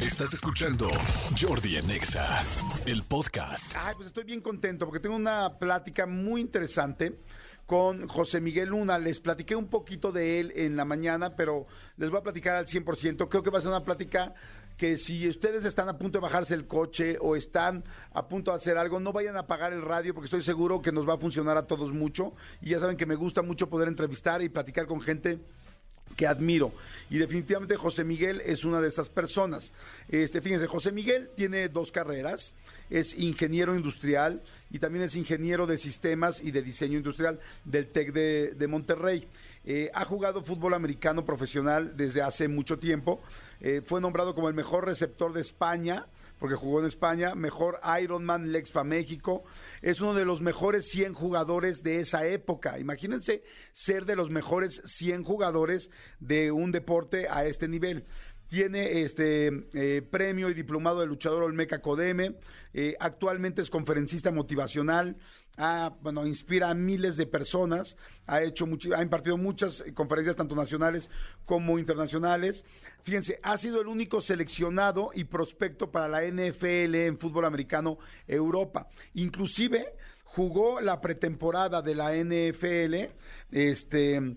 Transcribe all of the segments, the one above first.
Estás escuchando Jordi Anexa, el podcast. Ay, pues estoy bien contento porque tengo una plática muy interesante con José Miguel Luna. Les platiqué un poquito de él en la mañana, pero les voy a platicar al 100%. Creo que va a ser una plática que si ustedes están a punto de bajarse el coche o están a punto de hacer algo, no vayan a apagar el radio porque estoy seguro que nos va a funcionar a todos mucho. Y ya saben que me gusta mucho poder entrevistar y platicar con gente que admiro. Y definitivamente José Miguel es una de esas personas. Este, fíjense, José Miguel tiene dos carreras, es ingeniero industrial y también es ingeniero de sistemas y de diseño industrial del TEC de, Monterrey. Eh, ha jugado fútbol americano profesional desde hace mucho tiempo. Eh, fue nombrado como el mejor receptor de España porque jugó en España, mejor Ironman Lexfa México, es uno de los mejores 100 jugadores de esa época. Imagínense ser de los mejores 100 jugadores de un deporte a este nivel tiene este eh, premio y diplomado de luchador Olmeca Codeme, eh, actualmente es conferencista motivacional, bueno, inspira a miles de personas, ha hecho ha impartido muchas conferencias tanto nacionales como internacionales. Fíjense, ha sido el único seleccionado y prospecto para la NFL en fútbol americano Europa. Inclusive jugó la pretemporada de la NFL, este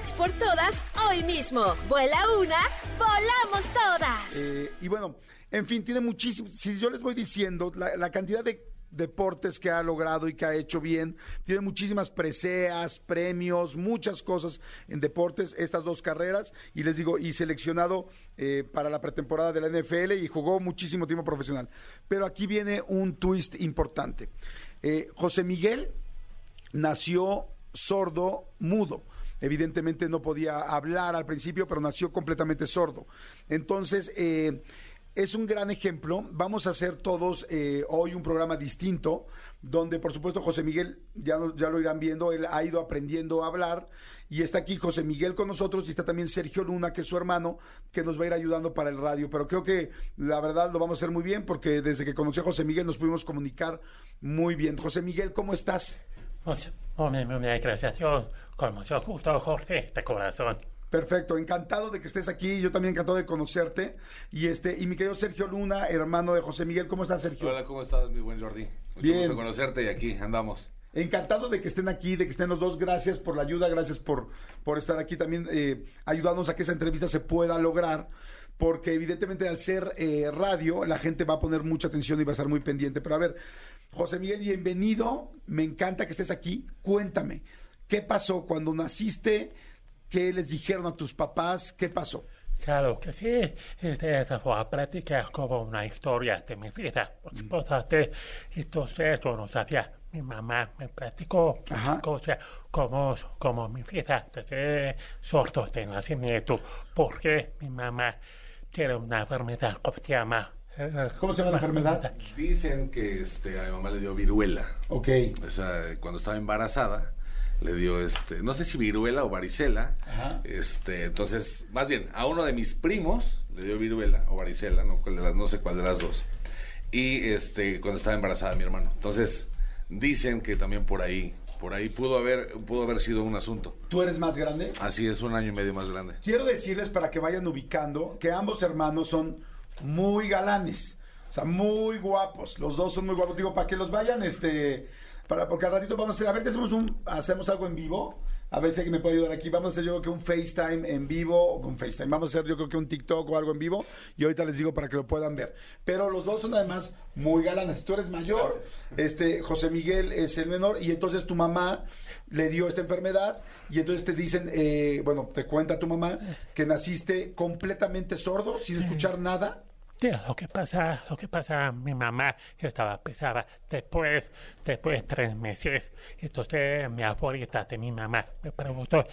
por todas hoy mismo. Vuela una, volamos todas. Eh, y bueno, en fin, tiene muchísimo. Si yo les voy diciendo la, cantidad de deportes que ha logrado y que ha hecho bien. Tiene muchísimas preseas, premios, muchas cosas en deportes, estas dos carreras, y les digo, y seleccionado eh, para la pretemporada de la NFL y jugó muchísimo tiempo profesional. Pero aquí viene un twist importante. Eh, José Miguel nació sordo, mudo. Evidentemente no podía hablar al principio, pero nació completamente sordo. Entonces, eh, es un gran ejemplo. Vamos a hacer todos eh, hoy un programa distinto, donde por supuesto José Miguel, ya, ya lo irán viendo, él ha ido aprendiendo a hablar y está aquí José Miguel con nosotros y está también Sergio Luna, que es su hermano, que nos va a ir ayudando para el radio. Pero creo que la verdad lo vamos a hacer muy bien porque desde que conocí a José Miguel nos pudimos comunicar muy bien. José Miguel, ¿cómo estás? Muy bien, gracias. Yo, con mucho gusto, Jorge, de corazón. Perfecto, encantado de que estés aquí, yo también encantado de conocerte. Y este, y mi querido Sergio Luna, hermano de José Miguel, ¿cómo estás, Sergio? Hola, ¿cómo estás, mi buen Jordi? Mucho Bien. gusto conocerte y aquí andamos. Encantado de que estén aquí, de que estén los dos. Gracias por la ayuda, gracias por, por estar aquí también eh, ayudándonos a que esa entrevista se pueda lograr. Porque evidentemente al ser eh, radio, la gente va a poner mucha atención y va a estar muy pendiente. Pero a ver, José Miguel, bienvenido. Me encanta que estés aquí. Cuéntame, ¿qué pasó cuando naciste? ¿Qué les dijeron a tus papás? ¿Qué pasó? Claro que sí, este, esa fue a platicar como una historia de mi vida. Por supuesto, entonces yo no sabía. Mi mamá me platicó cosas como, como mi vida desde sordo de nacimiento, porque mi mamá tiene una enfermedad que se llama ¿Cómo se llama la enfermedad? Dicen que este, a mi mamá le dio viruela. Ok. O sea, cuando estaba embarazada, le dio, este, no sé si viruela o varicela. Este, entonces, más bien, a uno de mis primos le dio viruela o varicela, no, no sé cuál de las dos. Y este, cuando estaba embarazada mi hermano. Entonces, dicen que también por ahí por ahí pudo haber, pudo haber sido un asunto. ¿Tú eres más grande? Así es, un año y medio más grande. Quiero decirles para que vayan ubicando que ambos hermanos son muy galanes. O sea, muy guapos. Los dos son muy guapos. Digo, para que los vayan, este. Para, porque al ratito vamos a hacer. A ver, hacemos, un, hacemos algo en vivo. a ver si alguien me puede ayudar aquí. Vamos a hacer yo creo que un FaceTime en vivo, un FaceTime, vamos a hacer yo creo que un TikTok o algo en vivo y ahorita les digo para que lo puedan ver. Pero los dos son además muy galanes. Tú eres mayor, este José Miguel es el menor y entonces tu mamá le dio esta enfermedad y entonces te dicen, eh, bueno, te cuenta tu mamá que naciste completamente sordo, sin escuchar nada. Lo que pasa, lo que pasa, mi mamá estaba pesada después, después de tres meses. Entonces mi abuelita de mi mamá me preguntó,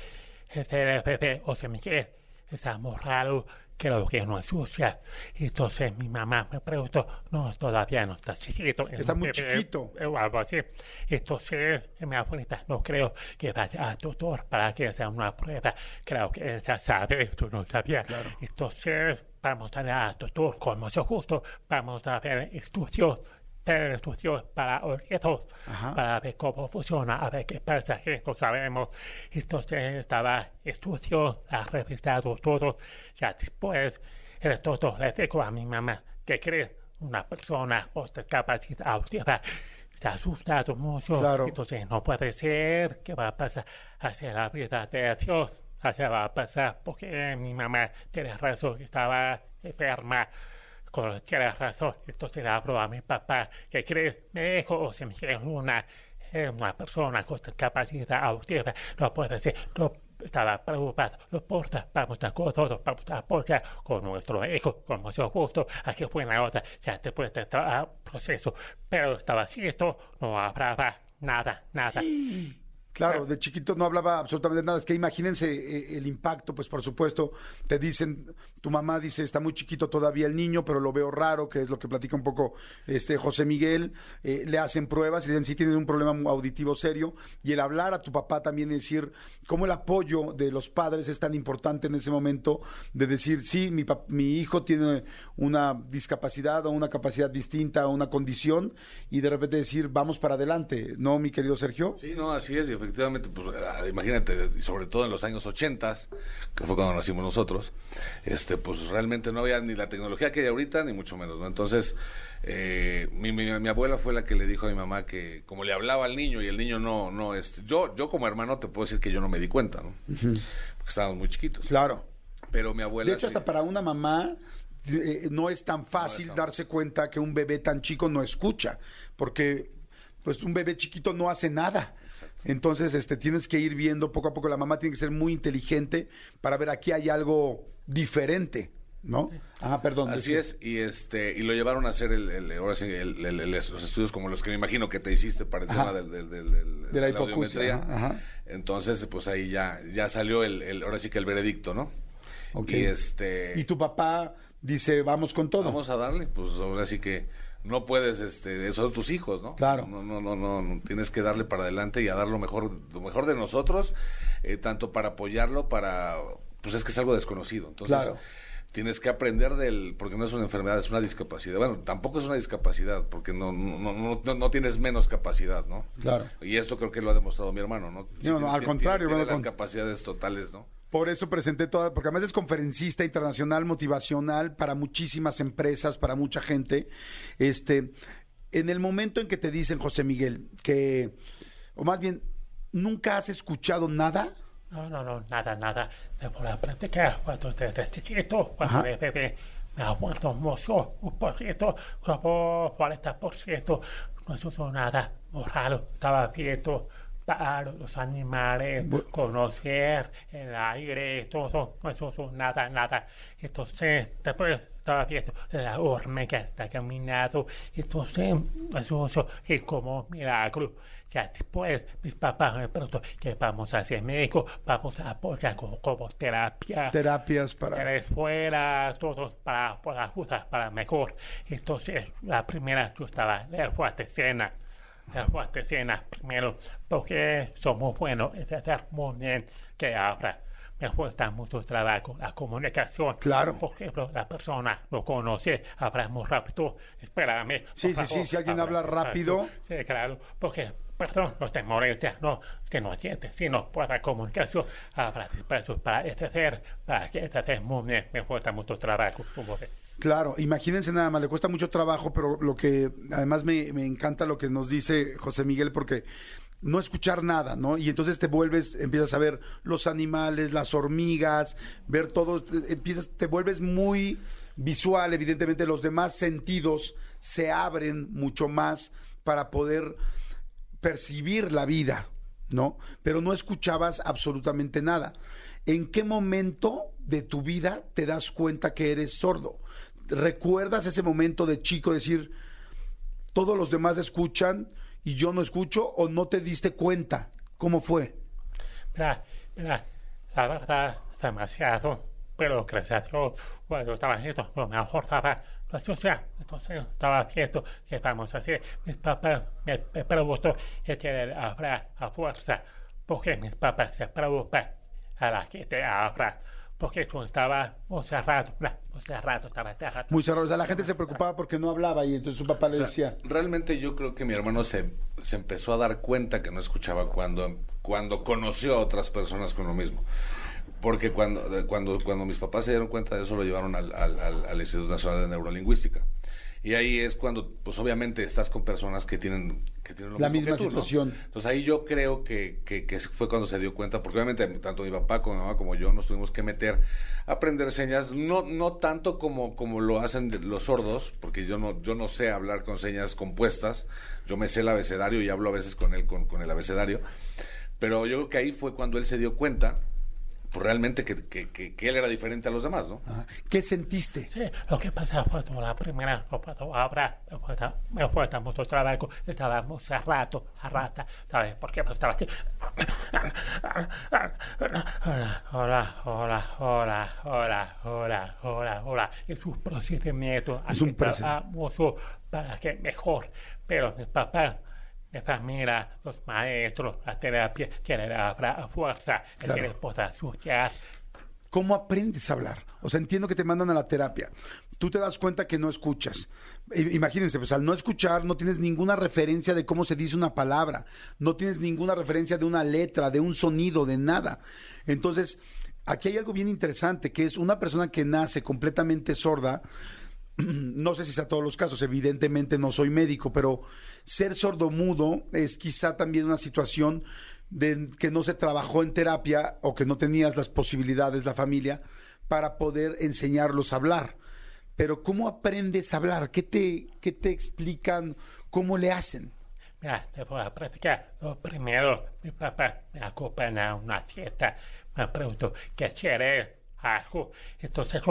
este bebé o se me quiere, está muy raro, creo que no es sucia. Entonces mi mamá me preguntó, no, todavía no está chiquito. Está muy chiquito. O algo así. Entonces mi abuelita no creo que vaya al doctor para que sea una prueba. Creo que ella sabe, tú no sabías. Entonces vamos a ir al doctor con mucho gusto, vamos a ver estudios hacer estudios para objetos, para ver cómo funciona, a ver qué pasa, que no sabemos. Entonces estaba estudio, ha revisado todo, ya después el doctor le dijo a mi mamá que cree una persona con capacidad auditiva se ha asustado mucho, entonces no puede ser, ¿qué va a pasar? Hacia la vida de Dios, hacia va a pasar, porque mi mamá tiene razón, estaba enferma con tiene razón. Entonces le hablo a mi papá, que cree, me dijo, se me una, una persona con capacidad auditiva, no puede ser, no estaba preocupado, no importa, vamos a todo, vamos a apoyar con nuestro hijo, con mucho gusto, aquí fue la otra, ya después del proceso, pero estaba cierto, no hablaba nada, nada. Claro, de chiquito no hablaba absolutamente nada. Es que imagínense eh, el impacto, pues por supuesto, te dicen, tu mamá dice, está muy chiquito todavía el niño, pero lo veo raro, que es lo que platica un poco este José Miguel. Eh, le hacen pruebas y dicen, sí tienes un problema auditivo serio. Y el hablar a tu papá también, decir, cómo el apoyo de los padres es tan importante en ese momento, de decir, sí, mi, mi hijo tiene una discapacidad o una capacidad distinta o una condición, y de repente decir, vamos para adelante, ¿no, mi querido Sergio? Sí, no, así es, efectivamente, pues, ah, imagínate, sobre todo en los años 80, que fue cuando nacimos nosotros, este, pues realmente no había ni la tecnología que hay ahorita, ni mucho menos, ¿no? Entonces, eh, mi, mi, abuela fue la que le dijo a mi mamá que como le hablaba al niño y el niño no, no, este, yo, yo como hermano te puedo decir que yo no me di cuenta, ¿no? Porque estábamos muy chiquitos. Claro. Pero mi abuela... De hecho, hasta para una mamá eh, no es tan fácil darse cuenta que un bebé tan chico no escucha, porque pues un bebé chiquito no hace nada. Entonces, este, tienes que ir viendo poco a poco. La mamá tiene que ser muy inteligente para ver aquí hay algo diferente. ¿no? Ajá, perdón. Así es, y este y lo llevaron a hacer el, ahora sí, los estudios como los que me imagino que te hiciste para el tema del, de la hipocusia. Entonces, pues ahí ya ya salió el, ahora sí que el veredicto, ¿no? Y este y tu papá dice, "Vamos con todo." Vamos a darle, pues ahora sí que no puedes, este, esos son tus hijos, ¿no? Claro. No, no, no, no, tienes que darle para adelante y a dar lo mejor, lo mejor de nosotros, eh, tanto para apoyarlo, para, pues es que es algo desconocido. Entonces, tienes que aprender del, porque no es una enfermedad, es una discapacidad. Bueno, tampoco es una discapacidad, porque no, no, no, no, tienes menos capacidad, ¿no? Claro. Y esto creo que lo ha demostrado mi hermano, ¿no? no, al contrario. Tiene, las capacidades totales, ¿no? Por eso presenté toda, porque además es conferencista internacional motivacional para muchísimas empresas, para mucha gente. Este, en el momento en que te dicen, José Miguel, que, o más bien, ¿nunca has escuchado nada? No, no, no, nada, nada. Me voy a practicar cuando desde chiquito, cuando me bebé, me ha muerto mucho, un poquito, como 40%. No sucedió nada, muy raro, estaba quieto para los animales, conocer el aire, todo eso, eso, nada, nada. Entonces, después estaba viendo la hormiga está caminando, entonces, eso, eso es como milagro. Ya después, mis papás me preguntaron que vamos a hacer médico, vamos a apoyar como, como terapia. Terapias para... la escuela, todos para, para para mejor. Entonces, la primera yo estaba en el cena la cena primero, porque somos buenos en hacer muy bien que habla. Me cuesta mucho trabajo la comunicación. Claro. Por ejemplo, la persona lo conoce, habla muy rápido. Espérame. Sí, sí, sí, si alguien habla rápido. Sí, claro, porque perdón, no te molestia, no, que no entiende, sino por la comunicación, habla despacio para hacer, para que hacer muy bien, me cuesta mucho trabajo. Claro, imagínense nada más, le cuesta mucho trabajo, pero lo que además me, encanta lo que nos dice José Miguel, porque no escuchar nada, ¿no? Y entonces te vuelves, empiezas a ver los animales, las hormigas, ver todo, empiezas, te vuelves muy visual, evidentemente los demás sentidos se abren mucho más para poder percibir la vida, ¿no? Pero no escuchabas absolutamente nada. ¿En qué momento de tu vida te das cuenta que eres sordo? ¿Recuerdas ese momento de chico decir, todos los demás escuchan y yo no escucho o no te diste cuenta? ¿Cómo fue? Mira, mira, la verdad, demasiado, pero gracias Dios, cuando estaba haciendo, lo mejor estaba la sociedad. Entonces estaba viendo que vamos a hacer. Mis papás me, me preguntó que habrá a fuerza, porque mis papás se preocupan a la que te abra porque tú estaba muy cerrado, muy cerrado, estaba cerrado. Muy cerrado, o sea, la gente se preocupaba porque no hablaba y entonces su papá le decía. Realmente yo creo que mi hermano se, se empezó a dar cuenta que no escuchaba cuando, cuando conoció a otras personas con lo mismo. Porque cuando, cuando, cuando mis papás se dieron cuenta de eso, lo llevaron al, al, al Instituto Nacional de Neurolingüística. Y ahí es cuando, pues obviamente estás con personas que tienen, que tienen lo la mismo misma situación. Entonces ahí yo creo que, que, que, fue cuando se dio cuenta, porque obviamente tanto mi papá como mi mamá como yo nos tuvimos que meter a aprender señas, no, no tanto como, como lo hacen los sordos, porque yo no, yo no sé hablar con señas compuestas, yo me sé el abecedario y hablo a veces con él con, con el abecedario, pero yo creo que ahí fue cuando él se dio cuenta pues realmente que, que, que, él era diferente a los demás, ¿no? ¿Qué sentiste? Sí, lo que pasaba fue la primera, ahora me cuesta mucho trabajo, estábamos a rato, a rata, ¿sabes? Porque pues estaba aquí. Hola, hola, hola, hola, hola, hola, hola, hola. Es un procedimiento. Es un procedimiento. Para que mejor, pero mis papás mi familia, los maestros, la terapia, que le da fuerza, claro. que les pueda escuchar. ¿Cómo aprendes a hablar? O sea, entiendo que te mandan a la terapia. Tú te das cuenta que no escuchas. Imagínense, pues al no escuchar no tienes ninguna referencia de cómo se dice una palabra, no tienes ninguna referencia de una letra, de un sonido, de nada. Entonces, aquí hay algo bien interesante, que es una persona que nace completamente sorda, no sé si sea todos los casos, evidentemente no soy médico, pero ser sordomudo es quizá también una situación de que no se trabajó en terapia o que no tenías las posibilidades, la familia, para poder enseñarlos a hablar. Pero ¿cómo aprendes a hablar? ¿Qué te, qué te explican? ¿Cómo le hacen? Mira, te voy a practicar. Lo primero, mi papá me acompaña a una fiesta. Me pregunto, ¿qué quiere algo? Entonces,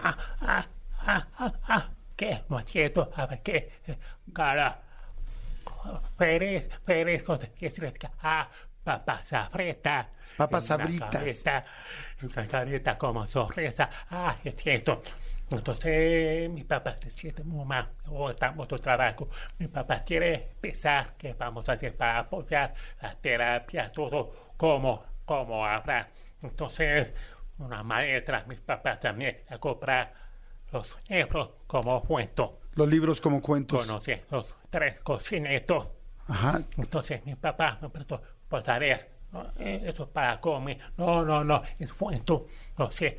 ah, ah, ah, ah, ah, ¿qué? Entiendo, a ver, ¿qué? Cara, Pérez, Pérez, ¿qué significa? Ah, papas frita. Papas sabritas. Una carita como sorpresa. Ah, es cierto. Entonces, mi papá decía, mamá, oh, estamos en trabajo. Mi papá quiere empezar, ¿qué vamos a hacer para apoyar la terapia, todo, como, como hablar. Entonces, una maestra, mis papás también, a comprar los libros como cuento. Los libros como cuentos. Conocí los tres cocinetos. Ajá. Entonces mi papá me preguntó, por tarea, eh, eso es para comer. No, no, no, es cuento. No sé,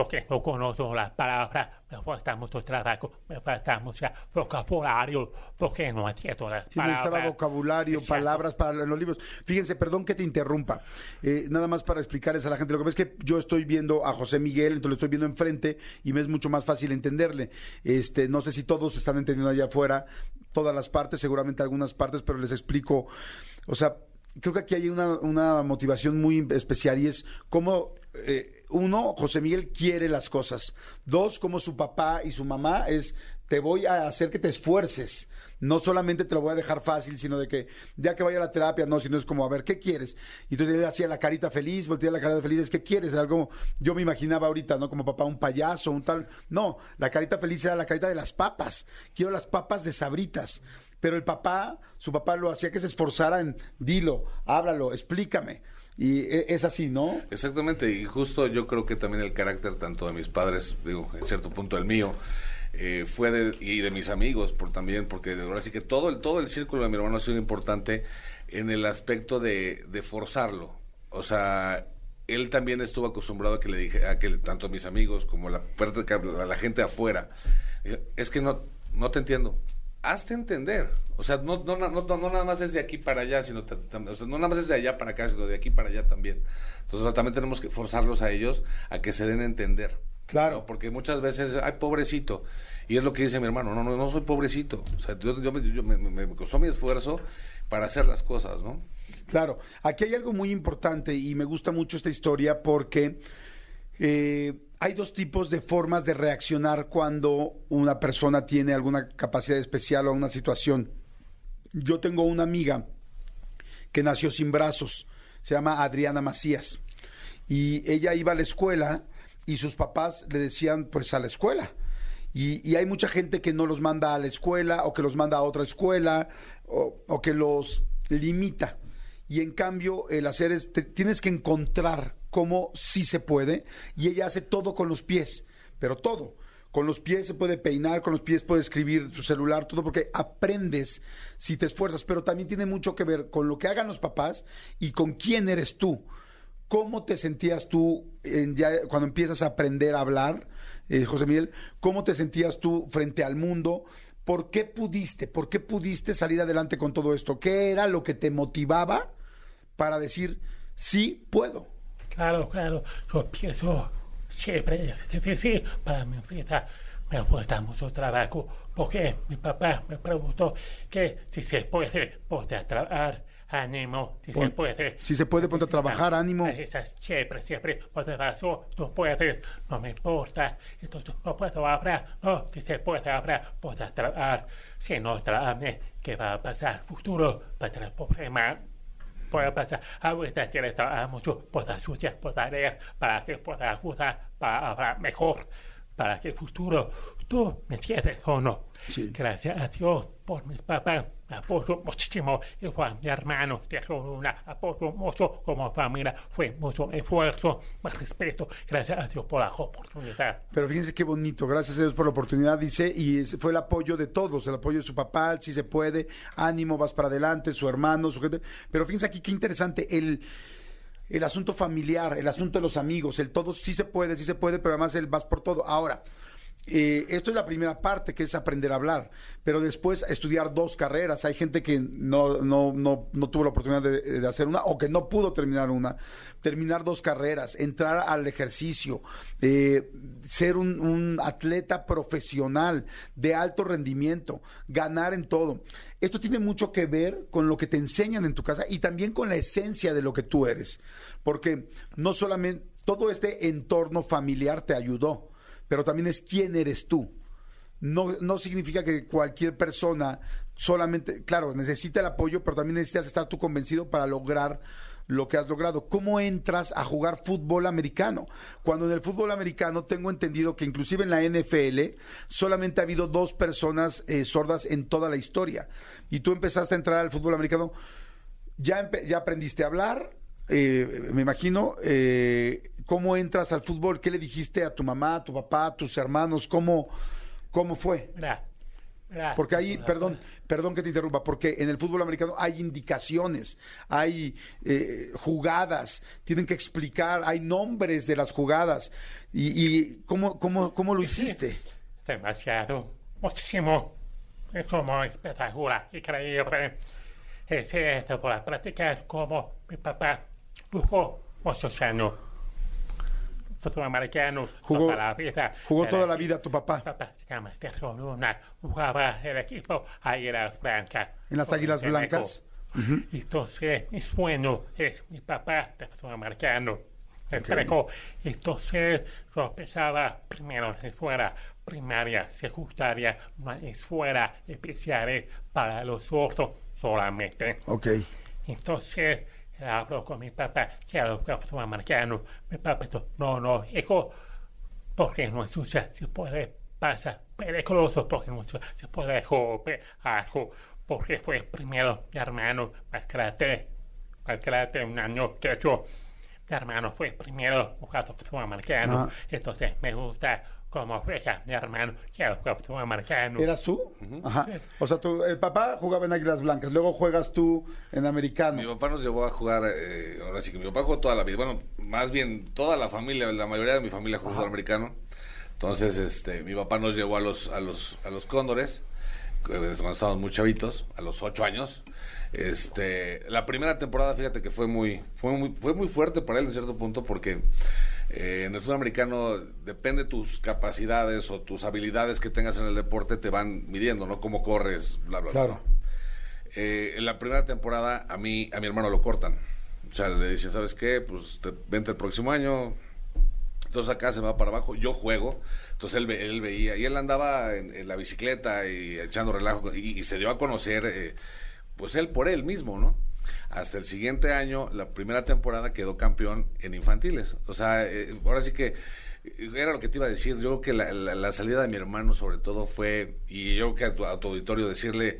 porque no conozco las palabras, me falta mucho trabajo, me falta mucho vocabulario, porque no entiendo las sí, necesitaba vocabulario, palabras para los libros. Fíjense, perdón que te interrumpa, eh, nada más para explicarles a la gente, lo que pasa es que yo estoy viendo a José Miguel, entonces lo estoy viendo enfrente y me es mucho más fácil entenderle. Este, no sé si todos están entendiendo allá afuera, todas las partes, seguramente algunas partes, pero les explico, o sea, creo que aquí hay una, una motivación muy especial y es cómo... Eh, uno, José Miguel quiere las cosas. Dos, como su papá y su mamá es, te voy a hacer que te esfuerces. No solamente te lo voy a dejar fácil, sino de que ya que vaya a la terapia, no, sino es como, a ver, ¿qué quieres? Y entonces él hacía la carita feliz, volteaba la carita feliz, es ¿qué quieres? algo, yo me imaginaba ahorita, ¿no? Como papá, un payaso, un tal. No, la carita feliz era la carita de las papas. Quiero las papas de sabritas. Pero el papá, su papá lo hacía que se esforzara en, dilo, háblalo, explícame. Y e, es así, ¿no? Exactamente, y justo yo creo que también el carácter tanto de mis padres, digo, en cierto punto el mío, eh, fue de, y de mis amigos por también, porque ahora sí que todo el, todo el círculo de mi hermano ha sido importante en el aspecto de, de forzarlo. O sea, él también estuvo acostumbrado a que le dije, a que tanto mis amigos como la, la gente afuera, es que no, no te entiendo. Hazte entender. O sea, no, no, no, no, nada más es de aquí para allá, sino o sea, no nada más es de allá para acá, sino de aquí para allá también. Entonces también tenemos que forzarlos a ellos a que se den a entender. Claro. Porque muchas veces, ay, pobrecito. Y es lo que dice mi hermano, no, no, no soy pobrecito. O sea, yo, yo, me, me, costó mi esfuerzo para hacer las cosas, ¿no? Claro, aquí hay algo muy importante y me gusta mucho esta historia porque eh, hay dos tipos de formas de reaccionar cuando una persona tiene alguna capacidad especial o una situación. Yo tengo una amiga que nació sin brazos, se llama Adriana Macías, y ella iba a la escuela y sus papás le decían pues a la escuela. Y, hay mucha gente que no los manda a la escuela o que los manda a otra escuela o, que los limita. Y en cambio, el hacer es, tienes que encontrar cómo sí se puede. Y ella hace todo con los pies, pero todo. Con los pies se puede peinar, con los pies puede escribir su celular, todo porque aprendes si te esfuerzas, pero también tiene mucho que ver con lo que hagan los papás y con quién eres tú. ¿Cómo te sentías tú cuando empiezas a aprender a hablar, eh, José Miguel? ¿Cómo te sentías tú frente al mundo? ¿Por qué pudiste? ¿Por qué pudiste salir adelante con todo esto? ¿Qué era lo que te motivaba para decir, sí puedo? Claro, claro. Yo pienso siempre es difícil para mi vida. Me cuesta mucho trabajo porque mi papá me preguntó que si se puede poder trabajar ánimo, si se puede. Si se puede, ponte a trabajar, ánimo. Siempre, siempre, por eso no puede, no me importa, entonces no puedo hablar, no, si se puede hablar, poder trabajar, si no trabaja, ¿qué va a pasar? Futuro, va a tener problemas. Puede pasar, ahorita quiere trabajar mucho, pueda estudiar, pueda leer, para que pueda ayudar, para hablar mejor, para que el futuro, tú me entiendes o no. Gracias a Dios por mis papás apoyo muchísimo. Igual mi hermano de una apoyo mucho como familia. Fue mucho esfuerzo, más respeto. Gracias a Dios por la oportunidad. Pero fíjense qué bonito. Gracias a Dios por la oportunidad, dice. Y fue el apoyo de todos. El apoyo de su papá, si se puede. Ánimo, vas para adelante. Su hermano, su gente. Pero fíjense aquí qué interesante. El el asunto familiar, el asunto de los amigos, el todo sí se puede, sí se puede, pero además el vas por todo. Ahora, eh, esto es la primera parte, que es aprender a hablar, pero después estudiar dos carreras. Hay gente que no, no, no, no tuvo la oportunidad de, hacer una o que no pudo terminar una. Terminar dos carreras, entrar al ejercicio, eh, ser un, un, atleta profesional de alto rendimiento, ganar en todo. Esto tiene mucho que ver con lo que te enseñan en tu casa y también con la esencia de lo que tú eres. Porque no solamente todo este entorno familiar te ayudó pero también es quién eres tú. No, no significa que cualquier persona solamente, claro, necesita el apoyo, pero también necesitas estar tú convencido para lograr lo que has logrado. ¿Cómo entras a jugar fútbol americano? Cuando en el fútbol americano tengo entendido que inclusive en la NFL solamente ha habido dos personas eh, sordas en toda la historia. Y tú empezaste a entrar al fútbol americano, ya, ya aprendiste a hablar, eh, me imagino, eh, ¿cómo entras al fútbol? ¿Qué le dijiste a tu mamá, a tu papá, a tus hermanos? ¿Cómo, cómo fue? Porque ahí, perdón, perdón que te interrumpa, porque en el fútbol americano hay indicaciones, hay eh, jugadas, tienen que explicar, hay nombres de las jugadas. ¿Y, cómo, cómo, cómo lo hiciste? Demasiado, muchísimo. Es como espectacular, increíble. Es esto por practicar como mi papá jugó muchos años. Fútbol americano jugó toda la vida. Jugó toda la vida tu papá. Papá se llama Luna. Jugaba el equipo Águilas Blancas. ¿En las Águilas Blancas? Entonces, mi sueño es mi papá de fútbol americano. Entregó. Entonces, yo pensaba primero en escuela primaria, secundaria, escuela especiales para los sordos solamente. Ok. Entonces, hablo con mi papá, quiero que fue americano. Mi papá dijo, no, no, hijo, porque no escucha, se puede pasar peligroso, porque no se puede algo, porque fue primero mi hermano, más grande un año que yo. Mi hermano fue primero jugando fútbol americano, ah. entonces me gusta como juega mi hermano, que era fútbol americano. ¿Eras tú? Ajá. O sea, tu, el papá jugaba en Águilas Blancas, luego juegas tú en americano. Mi papá nos llevó a jugar, eh, ahora sí que mi papá jugó toda la vida, bueno, más bien toda la familia, la mayoría de mi familia jugó fútbol americano. Entonces, este, mi papá nos llevó a los, a los, a los cóndores cuando estábamos muy chavitos, a los ocho años. Este, la primera temporada, fíjate que fue muy, fue muy, fue muy fuerte para él en cierto punto porque eh, en el fútbol americano depende tus capacidades o tus habilidades que tengas en el deporte te van midiendo, ¿no? Cómo corres, bla, bla, Claro. bla. Eh, en la primera temporada a mí, a mi hermano lo cortan. O sea, le dicen, ¿sabes qué? Pues te, vente el próximo año. Entonces acá se va para abajo, yo juego, entonces él, él veía, y él andaba en, en la bicicleta y echando relajo, y, y se dio a conocer, eh, pues él por él mismo, ¿no? Hasta el siguiente año, la primera temporada quedó campeón en infantiles. O sea, eh, ahora sí que eh, era lo que te iba a decir. Yo creo que la, la- salida de mi hermano, sobre todo, fue, y yo creo que a tu, a tu auditorio decirle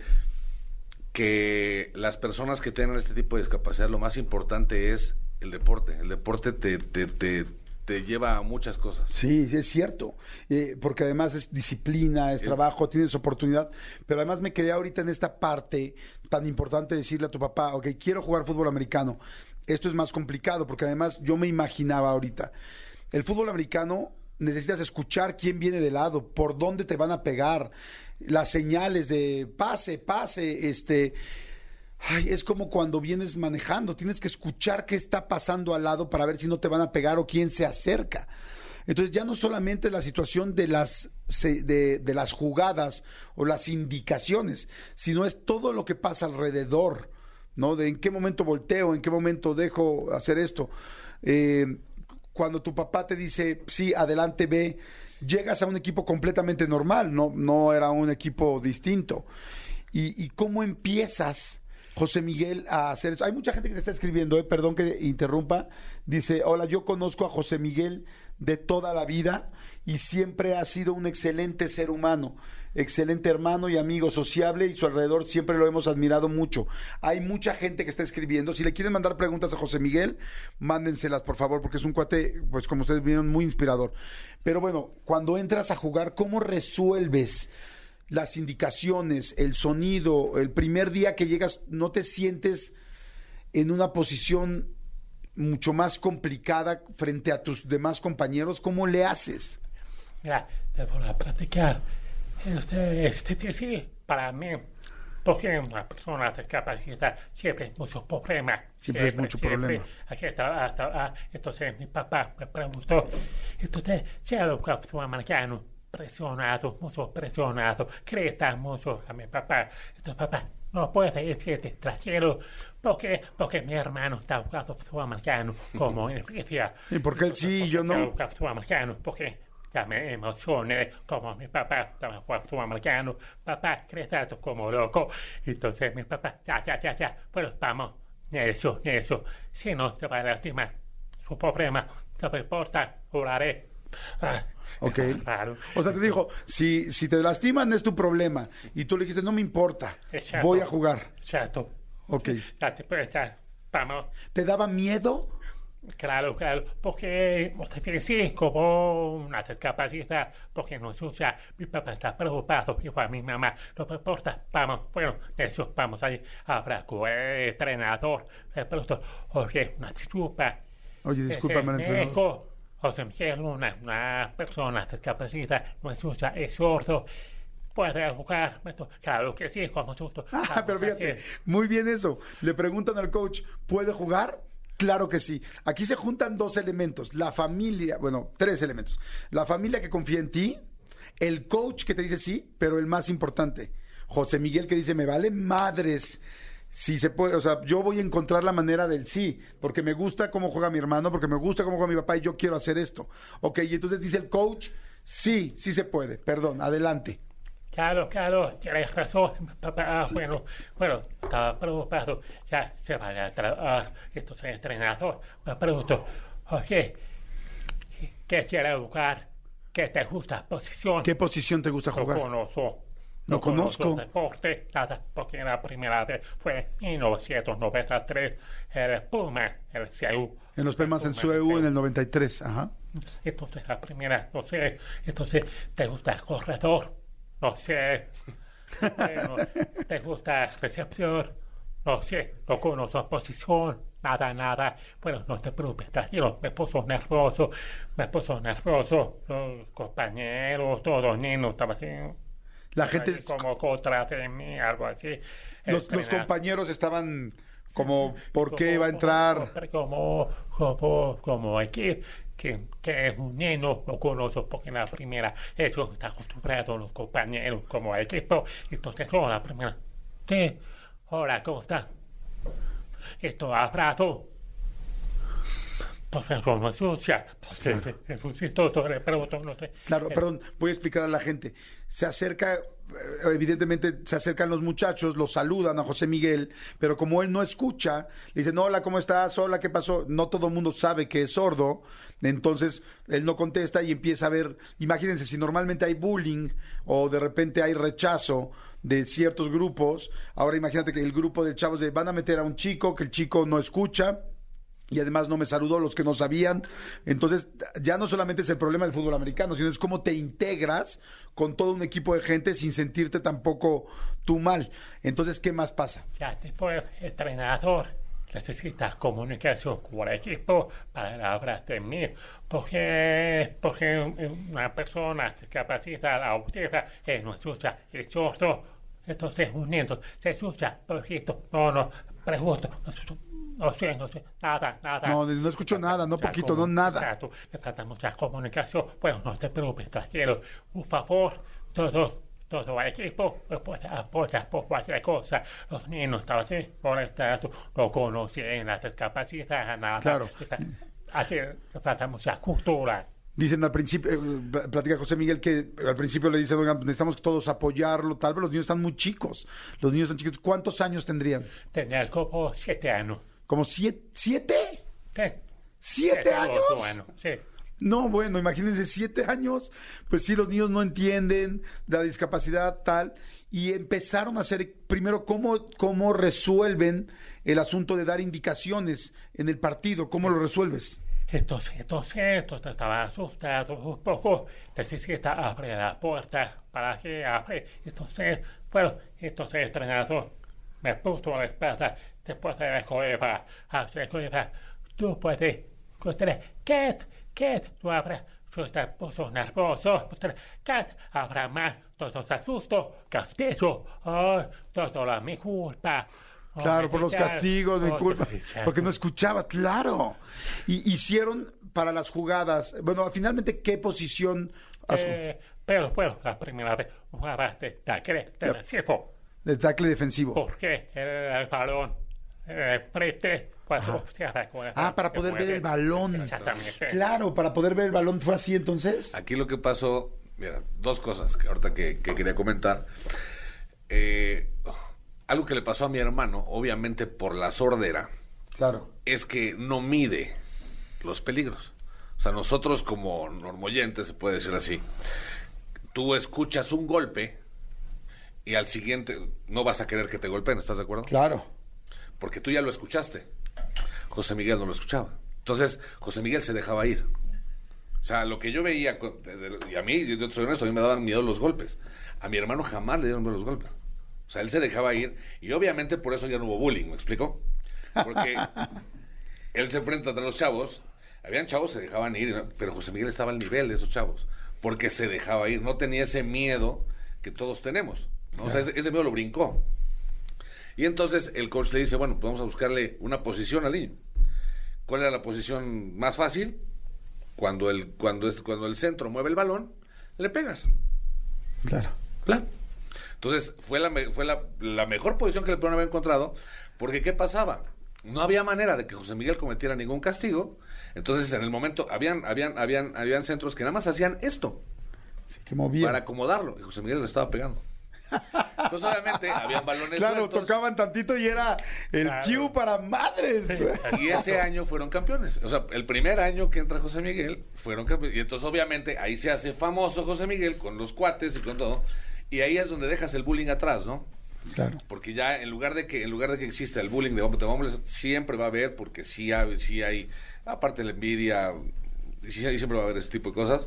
que las personas que tengan este tipo de discapacidad, lo más importante es el deporte. El deporte te, te, te, te lleva a muchas cosas. Sí, es cierto, Eh, porque además es disciplina, es trabajo, tienes oportunidad, pero además me quedé ahorita en esta parte tan importante de decirle a tu papá, ok, quiero jugar fútbol americano. Esto es más complicado, porque además yo me imaginaba ahorita, el fútbol americano necesitas escuchar quién viene de lado, por dónde te van a pegar, las señales de pase, pase, este... Ay, es como cuando vienes manejando, tienes que escuchar qué está pasando al lado para ver si no te van a pegar o quién se acerca. Entonces ya no solamente la situación de las, de, las jugadas o las indicaciones, sino es todo lo que pasa alrededor, ¿no? De en qué momento volteo, en qué momento dejo hacer esto. Eh, cuando tu papá te dice, sí, adelante ve, llegas a un equipo completamente normal, no, no era un equipo distinto. ¿Y, y cómo empiezas? José Miguel a hacer eso. Hay mucha gente que te está escribiendo, eh, perdón que interrumpa. Dice, hola, yo conozco a José Miguel de toda la vida y siempre ha sido un excelente ser humano, excelente hermano y amigo sociable y su alrededor siempre lo hemos admirado mucho. Hay mucha gente que está escribiendo. Si le quieren mandar preguntas a José Miguel, mándenselas por favor, porque es un cuate, pues como ustedes vieron, muy inspirador. Pero bueno, cuando entras a jugar, ¿cómo resuelves? Las indicaciones, el sonido, el primer día que llegas, no te sientes en una posición mucho más complicada frente a tus demás compañeros, ¿cómo le haces? Mira, te voy a platicar. Este, este, sí, para mí, porque una persona de capacidad siempre hay muchos problemas. Siempre es mucho problema. Aquí está, hasta, ah, entonces mi papá me preguntó, entonces, si lo que americano, presionado, mucho presionado, grita mucho a mi papá. Entonces, papá, no puede irse extranjero porque, porque mi hermano está jugando fútbol americano como en Grecia. ¿Y por qué él sí y yo no? Está fútbol americano porque ya me emocioné como mi papá estaba jugando fútbol americano. Papá, gritando como loco. Entonces mi papá, ya, ya, ya, ya, bueno, vamos, eso, eso. Si no te va a lastimar, su problema, no me importa, oraré. Ah, Ok. Claro. O sea, te dijo, si, si te lastiman es tu problema. Y tú le dijiste, no me importa, Exacto. voy a jugar. Exacto. Ok. Vamos. ¿Te daba miedo? Claro, claro, porque usted sí, como una discapacidad, porque no se usa, mi papá está preocupado, igual mi mamá, no me importa, vamos, bueno, eso, vamos ahí, habrá el entrenador, le pregunto, oye, una disculpa. Oye, discúlpame, Ese entrenador. Médico, José Miguel, una, una persona discapacidad, no se usa, es sordo, puede jugar, Esto, claro que sí, como susto. Ah, pero fíjate, muy bien eso. Le preguntan al coach, ¿puede jugar? Claro que sí. Aquí se juntan dos elementos. La familia, bueno, tres elementos. La familia que confía en ti, el coach que te dice sí, pero el más importante, José Miguel que dice, me vale madres. Si se puede, o sea, yo voy a encontrar la manera del sí, porque me gusta cómo juega mi hermano, porque me gusta cómo juega mi papá y yo quiero hacer esto. Ok, y entonces dice el coach, sí, sí se puede. Perdón, adelante. Claro, claro, tienes razón, papá. Bueno, bueno, estaba preocupado. Ya se va a trabajar. Entonces, el entrenador me preguntó, oye, ¿qué quieres jugar? ¿Qué te gusta? ¿Posición? ¿Qué posición te gusta jugar? conozco. No conozco. deporte, nada, porque la primera vez fue en 1993, el Puma, el CEU. En los Pumas en Sueu en el 93, ajá. Entonces, la primera, no sé, entonces, ¿te gusta corredor? No sé. Bueno, ¿te gusta recepción? No sé, no conozco posición, nada, nada. Bueno, no te preocupes, tranquilo, me puso nervioso, me puso nervioso. Los compañeros, todos los niños estaban así. La gente... Como contra de mí, algo así. Los, los compañeros estaban como, ¿por qué va a entrar? Como, como, como aquí, que, que es un niño, lo conozco porque en la primera, eso está acostumbrado los compañeros como equipo, entonces, la primera, ¿qué? Hola, ¿cómo está? Esto abrazo. Pues no sucia. Pues no sé. Claro, perdón, voy a explicar a la gente. Se acerca, eh, evidentemente se acercan los muchachos, los saludan a José Miguel, pero como él no escucha, le dicen, hola, ¿cómo estás? Hola, ¿qué pasó? No todo el mundo sabe que es sordo, entonces él no contesta y empieza a ver, imagínense, si normalmente hay bullying o de repente hay rechazo de ciertos grupos, ahora imagínate que el grupo de chavos de van a meter a un chico, que el chico no escucha, y además no me saludó los que no sabían. Entonces, ya no solamente es el problema del fútbol americano, sino es cómo te integras con todo un equipo de gente sin sentirte tampoco tú mal. Entonces, ¿qué más pasa? Ya después, entrenador necesitas comunicación con el equipo para hablar de porque, porque una persona capacidad autiva eh, no escucha, es sordo, entonces uniendo, se escucha, poquito, no, no, pregunto, no sé, no sé, nada, nada. No, no escucho nada, no poquito, no nada. Exacto, me falta mucha comunicación. Bueno, no te preocupes, tranquilo. Por favor, todo, todo el equipo puede apoyar por cualquier cosa. Los niños estaban así, por estar, no conocían la discapacidad, nada. Claro. Así, falta mucha cultura. Dicen al principio, eh, platica José Miguel que al principio le dicen, oigan, necesitamos todos apoyarlo, tal, vez los niños están muy chicos. Los niños están chicos. ¿Cuántos años tendrían? Tenían como siete años. ¿Como siete? ¿Siete? Sí. ¿Siete años? Bueno, sí. No, bueno, imagínense, siete años, pues sí, los niños no entienden la discapacidad tal, y empezaron a hacer, primero, cómo, cómo resuelven el asunto de dar indicaciones en el partido, cómo lo resuelves. Entonces, entonces, entonces estaba asustado un poco, necesita abrir la puerta para que abre, entonces, bueno, entonces entrenador me puso la espalda después de la cueva, hacia la cueva, tú puedes contar, Cat, Cat, tú abras, yo estaba puso nervioso, Cat, abra más, todo se asustó, castigo, oh, todo la mi culpa. Oh, claro, por los castigos, mi culpa. Porque no escuchaba, claro. Y hicieron para las jugadas, bueno, finalmente, ¿qué posición? Eh, pero, bueno, la primera vez jugaba de tackle defensivo. De tackle defensivo. Porque el balón eh, cuando Ah, para poder ver el balón. Exactamente. Claro, para poder ver el balón fue así entonces. Aquí lo que pasó, mira, dos cosas que ahorita que, quería comentar. Eh, algo que le pasó a mi hermano, obviamente por la sordera. Claro. Es que no mide los peligros. O sea, nosotros como normoyentes, se puede decir así, tú escuchas un golpe y al siguiente no vas a querer que te golpeen, ¿estás de acuerdo? Claro porque tú ya lo escuchaste. José Miguel no lo escuchaba. Entonces, José Miguel se dejaba ir. O sea, lo que yo veía, y a mí, yo soy honesto, a mí me daban miedo los golpes. A mi hermano jamás le dieron miedo los golpes. O sea, él se dejaba ir y obviamente por eso ya no hubo bullying, ¿me explico? Porque él se enfrenta a los chavos, habían chavos que se dejaban ir, pero José Miguel estaba al nivel de esos chavos, porque se dejaba ir, no tenía ese miedo que todos tenemos. O sea, ese, ese miedo lo brincó. Y entonces el coach le dice, bueno, pues vamos a buscarle una posición al niño. ¿Cuál era la posición más fácil? Cuando el, cuando es, cuando el centro mueve el balón, le pegas. Claro. Claro. Entonces fue la, fue la, la mejor posición que el peón había encontrado, porque ¿qué pasaba? No había manera de que José Miguel cometiera ningún castigo. Entonces, en el momento, habían, habían, habían, habían centros que nada más hacían esto. que movían. Para acomodarlo. Y José Miguel le estaba pegando. Entonces, obviamente, habían balones Claro, tocaban tantito y era el cue para madres. Y ese año fueron campeones. O sea, el primer año que entra José Miguel, fueron campeones. Y entonces, obviamente, ahí se hace famoso José Miguel con los cuates y con todo. Y ahí es donde dejas el bullying atrás, ¿no? Claro. Porque ya en lugar de que en lugar de que exista el bullying de hombres, siempre va a haber, porque sí hay, sí hay aparte de la envidia, sí, siempre va a haber ese tipo de cosas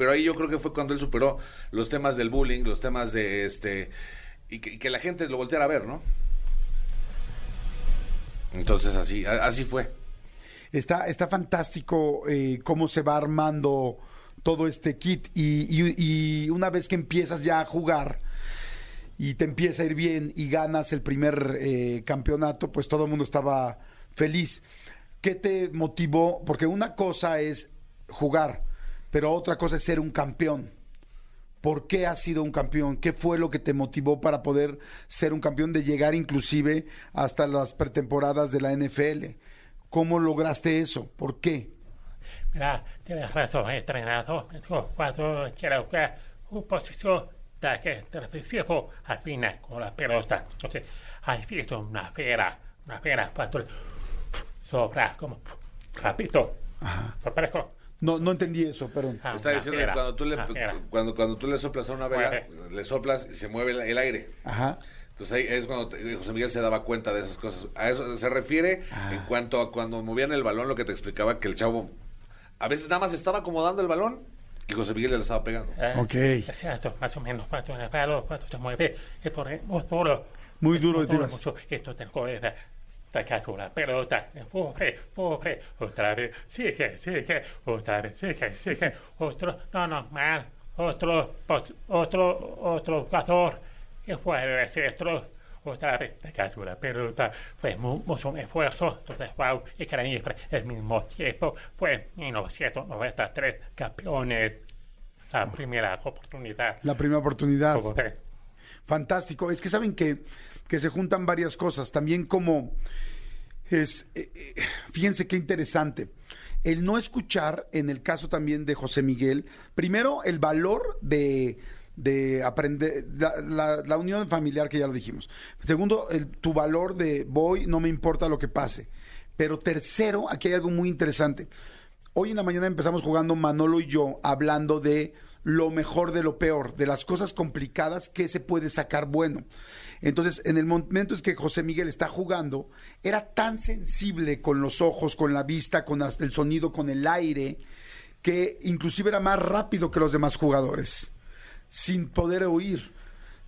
pero ahí yo creo que fue cuando él superó los temas del bullying, los temas de este y que, la gente lo volteara a ver, ¿no? Entonces así, así fue. Está, está fantástico eh, cómo se va armando todo este kit. Y, y, una vez que empiezas ya a jugar y te empieza a ir bien y ganas el primer eh, campeonato, pues todo el mundo estaba feliz. ¿Qué te motivó? Porque una cosa es jugar, pero otra cosa es ser un campeón. ¿Por qué has sido un campeón? ¿Qué fue lo que te motivó para poder ser un campeón, de llegar inclusive hasta las pretemporadas de la NFL? ¿Cómo lograste eso? ¿Por qué? Mira, tienes razón, he entrenado cuando quiero jugar un posición de que defensivo al final con la pelota. Entonces, has visto una fiera, una fiera cuando sobra como rapito. Ajá. No, no entendí eso, perdón. Ah, Está diciendo que cuando tú, le, cuando, cuando tú le soplas a una vela, le soplas y se mueve el, aire. Ajá. Entonces ahí es cuando José Miguel se daba cuenta de esas cosas. A eso se refiere ah. en cuanto a cuando movían el balón, lo que te explicaba que el chavo a veces nada más estaba acomodando el balón y José Miguel le estaba pegando. Eh, ok. Exacto, más o menos, cuando el balón, cuando se mueve, es por muy duro. Muy duro, muy duro mucho. Esto te coge Saca con la pelota, pobre, pobre, otra vez, sigue, sigue, otra vez, sigue, sigue, otro, no, no, mal, otro, otro, otro jugador, fue ese otro, otra vez, con la pelota, fue mucho esfuerzo, entonces, wow, y que el mismo tiempo, fue 1993 campeones, la primera oportunidad. La primera oportunidad. Fantástico, es que saben que que se juntan varias cosas. También como es, eh, eh, fíjense qué interesante. El no escuchar, en el caso también de José Miguel, primero el valor de, de aprender, la, unión familiar que ya lo dijimos. Segundo, tu valor de voy, no me importa lo que pase. Pero tercero, aquí hay algo muy interesante. Hoy en la mañana empezamos jugando Manolo y yo hablando de lo mejor de lo peor, de las cosas complicadas que se puede sacar bueno. Entonces, en el momento en que José Miguel está jugando, era tan sensible con los ojos, con la vista, con el sonido, con el aire, que inclusive era más rápido que los demás jugadores, sin poder oír.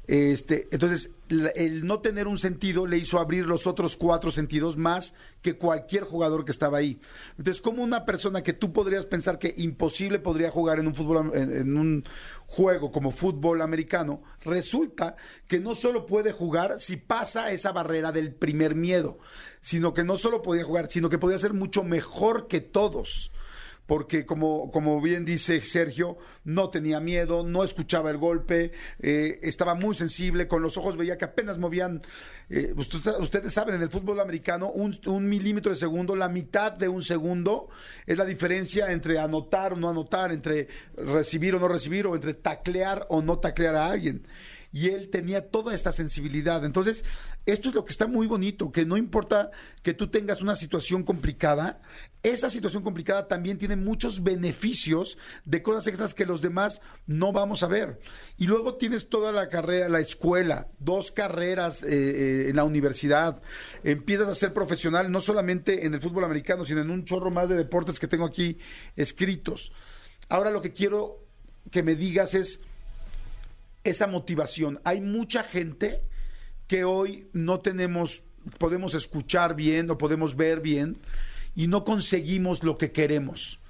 Este, entonces, el no tener un sentido le hizo abrir los otros cuatro sentidos más que cualquier jugador que estaba ahí. Entonces, como una persona que tú podrías pensar que imposible podría jugar en un fútbol, en, un juego como fútbol americano, resulta que no solo puede jugar si pasa esa barrera del primer miedo, sino que no solo podía jugar, sino que podía ser mucho mejor que todos porque como, como bien dice Sergio, no tenía miedo, no escuchaba el golpe, eh, estaba muy sensible, con los ojos veía que apenas movían, eh, ustedes saben, en el fútbol americano, un, un, milímetro de segundo, la mitad de un segundo es la diferencia entre anotar o no anotar, entre recibir o no recibir, o entre taclear o no taclear a alguien y él tenía toda esta sensibilidad. Entonces, esto es lo que está muy bonito, que no importa que tú tengas una situación complicada, esa situación complicada también tiene muchos beneficios de cosas extras que los demás no vamos a ver. Y luego tienes toda la carrera, la escuela, dos carreras eh, eh, en la universidad, empiezas a ser profesional no solamente en el fútbol americano, sino en un chorro más de deportes que tengo aquí escritos. Ahora lo que quiero que me digas es, esa motivación. Hay mucha gente que hoy no tenemos, podemos escuchar bien o podemos ver bien y no conseguimos lo que queremos.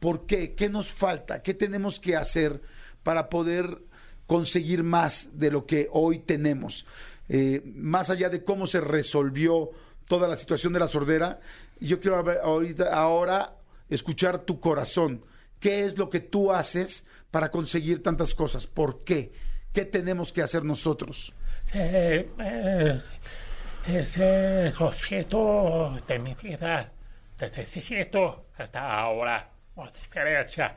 ¿Por qué? ¿Qué nos falta? ¿Qué tenemos que hacer para poder conseguir más de lo que hoy tenemos? Eh, más allá de cómo se resolvió toda la situación de la sordera, yo quiero ahorita, ahora escuchar tu corazón. ¿Qué es lo que tú haces para conseguir tantas cosas? ¿Por qué? ¿Qué tenemos que hacer nosotros? Eh, eh, ese objeto de mi vida, desde chiquito hasta ahora, por diferencia,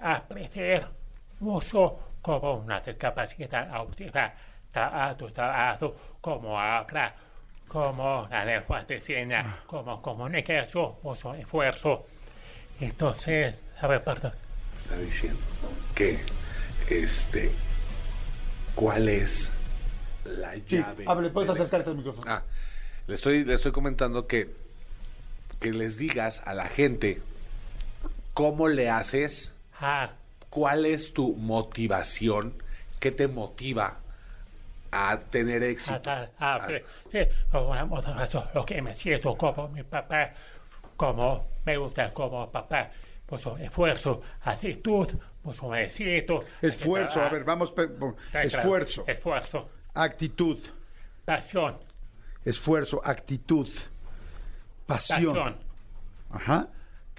aprender mucho como una discapacidad autiva, trabajo, trabajo, como habla, como la lengua de señas, ah. como comunicación, mucho esfuerzo. Entonces, a ver, perdón. Está diciendo que este ¿Cuál es la llave? Hable, puedes acercarte al micrófono. Ah, le estoy, le estoy comentando que, que les digas a la gente cómo le haces, ah. cuál es tu motivación, qué te motiva a tener éxito. Ah, ah, sí, lo que me siento como mi papá, como me gusta como papá, mucho esfuerzo, actitud, mucho éxito. Esfuerzo, a ver, vamos. Esfuerzo. Esfuerzo. Actitud. Pasión. Esfuerzo, actitud. Pasión. Pasión. Ajá.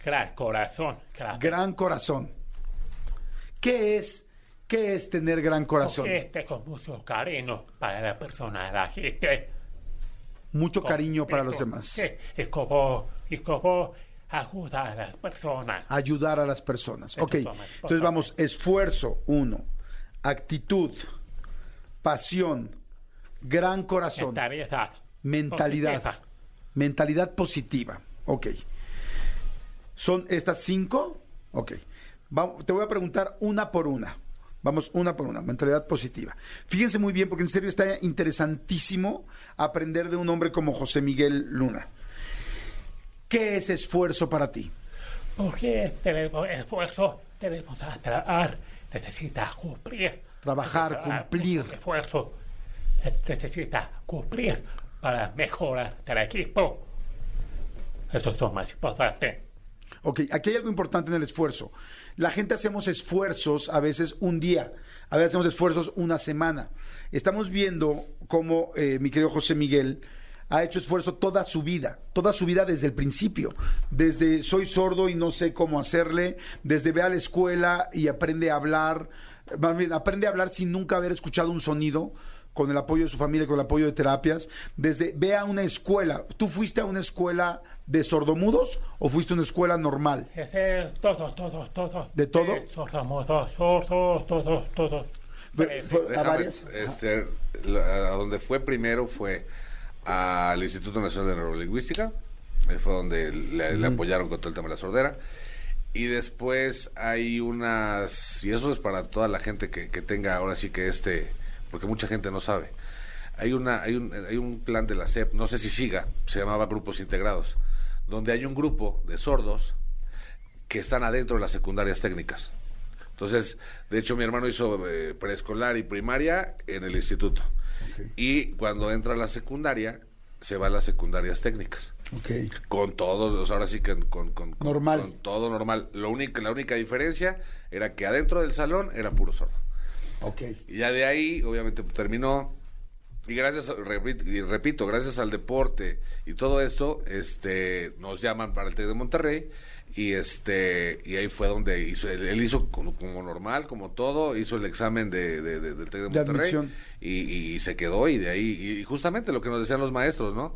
Gran corazón. Gran corazón. ¿Qué es, qué es tener gran corazón? Porque con mucho cariño para la persona, la gente. Mucho cariño para los demás. Es como, es como ayudar a las personas. Ayudar a las personas. Ok, entonces vamos, esfuerzo, uno, actitud, pasión, gran corazón. Mentalidad. Mentalidad. Mentalidad positiva. Ok. ¿Son estas cinco? Ok. te voy a preguntar una por una. Vamos una por una, mentalidad positiva. Fíjense muy bien porque en serio está interesantísimo aprender de un hombre como José Miguel Luna. ¿Qué es esfuerzo para ti? Porque tenemos esfuerzo, tenemos que trabajar, necesita cumplir. Trabajar, cumplir. Esfuerzo, necesita cumplir para mejorar el equipo. Eso es lo más importante. Ok, aquí hay algo importante en el esfuerzo. La gente hacemos esfuerzos a veces un día, a veces hacemos esfuerzos una semana. Estamos viendo cómo eh, mi querido José Miguel ha hecho esfuerzo toda su vida, toda su vida desde el principio, desde soy sordo y no sé cómo hacerle, desde ve a la escuela y aprende a hablar, aprende a hablar sin nunca haber escuchado un sonido, con el apoyo de su familia, con el apoyo de terapias, desde ve a una escuela. ¿Tú fuiste a una escuela de sordomudos o fuiste a una escuela normal? todos, todos, todos. ¿De todo? sordomudos, sordos, todos, todos. ¿A varias? Este, a donde fue primero fue al Instituto Nacional de Neurolingüística, fue donde le, apoyaron con todo el tema de la sordera. Y después hay unas, y eso es para toda la gente que, que tenga ahora sí que este, porque mucha gente no sabe. Hay, una, hay, un, hay un plan de la SEP, no sé si siga, se llamaba Grupos Integrados, donde hay un grupo de sordos que están adentro de las secundarias técnicas. Entonces, de hecho, mi hermano hizo eh, preescolar y primaria en el instituto. Y cuando entra a la secundaria, se va a las secundarias técnicas. Con todos, ahora sí que con, con, normal. con todo normal. Lo único, la única diferencia era que adentro del salón era puro sordo. Y ya de ahí, obviamente, terminó. Y gracias, repito, gracias al deporte y todo esto, este, nos llaman para el TEC de Monterrey y este y ahí fue donde hizo él, hizo como, normal como todo hizo el examen de, de, de del TEC de Monterrey y, se quedó y de ahí y justamente lo que nos decían los maestros no